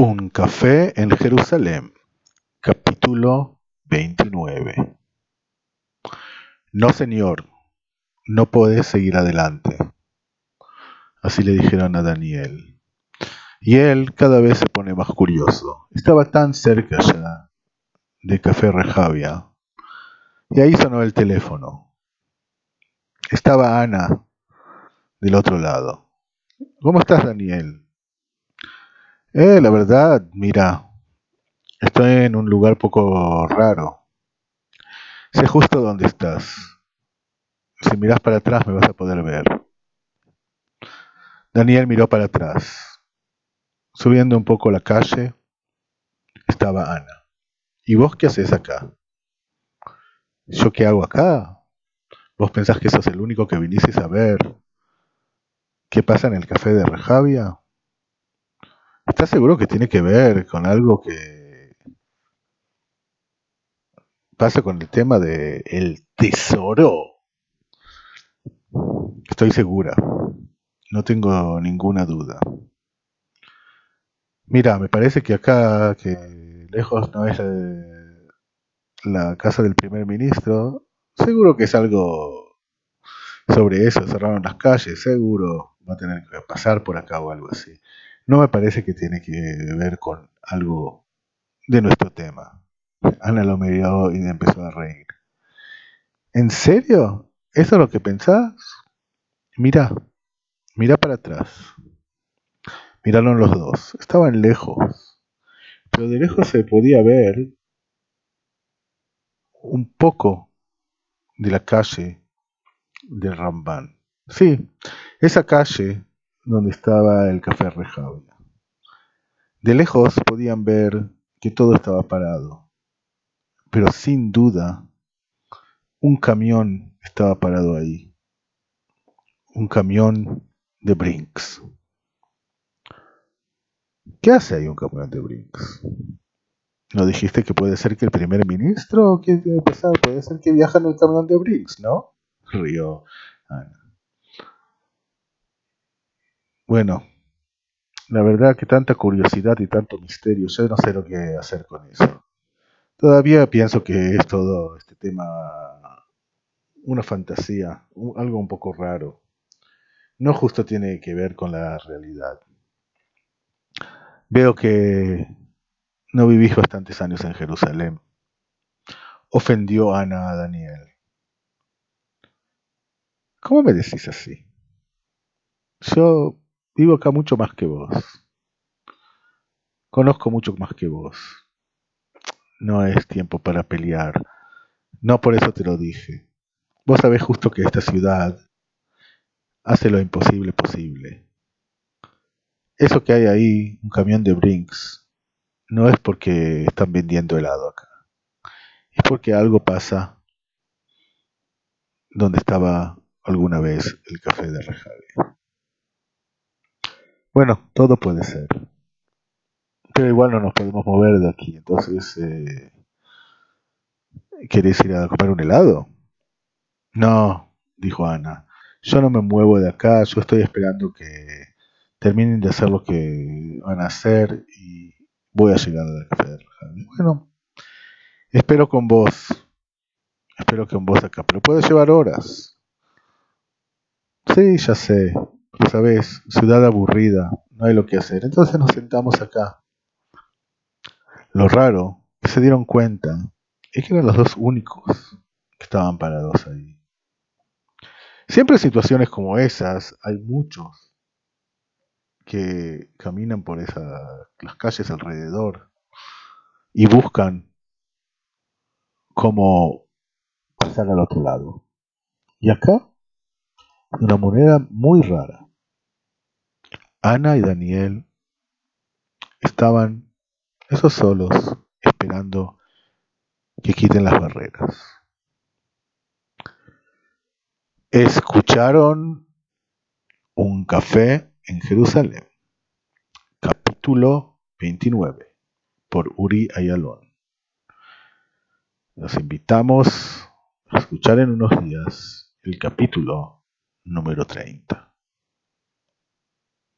Un café en Jerusalén, capítulo 29. No, señor, no podés seguir adelante. Así le dijeron a Daniel. Y él cada vez se pone más curioso. Estaba tan cerca ya de Café Rejavia. Y ahí sonó el teléfono. Estaba Ana del otro lado. ¿Cómo estás, Daniel? Eh, la verdad, mira, estoy en un lugar poco raro. Sé justo dónde estás. Si miras para atrás me vas a poder ver. Daniel miró para atrás. Subiendo un poco la calle estaba Ana. ¿Y vos qué haces acá? ¿Yo qué hago acá? ¿Vos pensás que sos el único que viniste a ver qué pasa en el café de Rejavia? ¿Estás seguro que tiene que ver con algo que pasa con el tema de el tesoro? Estoy segura. No tengo ninguna duda. Mira, me parece que acá, que lejos no es eh, la casa del primer ministro, seguro que es algo sobre eso. Cerraron las calles, seguro va a tener que pasar por acá o algo así no me parece que tiene que ver con algo de nuestro tema. Ana lo miró y empezó a reír. ¿En serio? ¿Eso es lo que pensás? Mira, mira para atrás. Miraron los dos. Estaban lejos, pero de lejos se podía ver un poco de la calle del Rambán. Sí, esa calle donde estaba el café Rejavia. De lejos podían ver que todo estaba parado, pero sin duda un camión estaba parado ahí. Un camión de Brinks. ¿Qué hace ahí un camión de Brinks? ¿No dijiste que puede ser que el primer ministro? ¿Qué Puede ser que viaja en el camión de Brinks, ¿no? Río Ana. Bueno, la verdad que tanta curiosidad y tanto misterio, yo no sé lo que hacer con eso. Todavía pienso que es todo este tema una fantasía, algo un poco raro. No justo tiene que ver con la realidad. Veo que no vivís bastantes años en Jerusalén. Ofendió Ana a Daniel. ¿Cómo me decís así? Yo Vivo acá mucho más que vos. Conozco mucho más que vos. No es tiempo para pelear. No por eso te lo dije. Vos sabés justo que esta ciudad hace lo imposible posible. Eso que hay ahí, un camión de Brinks, no es porque están vendiendo helado acá. Es porque algo pasa donde estaba alguna vez el café de Rejave. Bueno, todo puede ser. Pero igual no nos podemos mover de aquí. Entonces, eh, ¿querés ir a comer un helado? No, dijo Ana. Yo no me muevo de acá. Yo estoy esperando que terminen de hacer lo que van a hacer y voy a llegar al café del Bueno, espero con vos. Espero con vos acá. Pero puede llevar horas. Sí, ya sé. Sabes, ciudad aburrida, no hay lo que hacer. Entonces nos sentamos acá. Lo raro, que se dieron cuenta, es que eran los dos únicos que estaban parados ahí. Siempre en situaciones como esas hay muchos que caminan por las calles alrededor y buscan cómo pasar al otro lado. Y acá, una moneda muy rara. Ana y Daniel estaban esos solos esperando que quiten las barreras. Escucharon un café en Jerusalén, capítulo 29, por Uri Ayalón. Los invitamos a escuchar en unos días el capítulo número 30.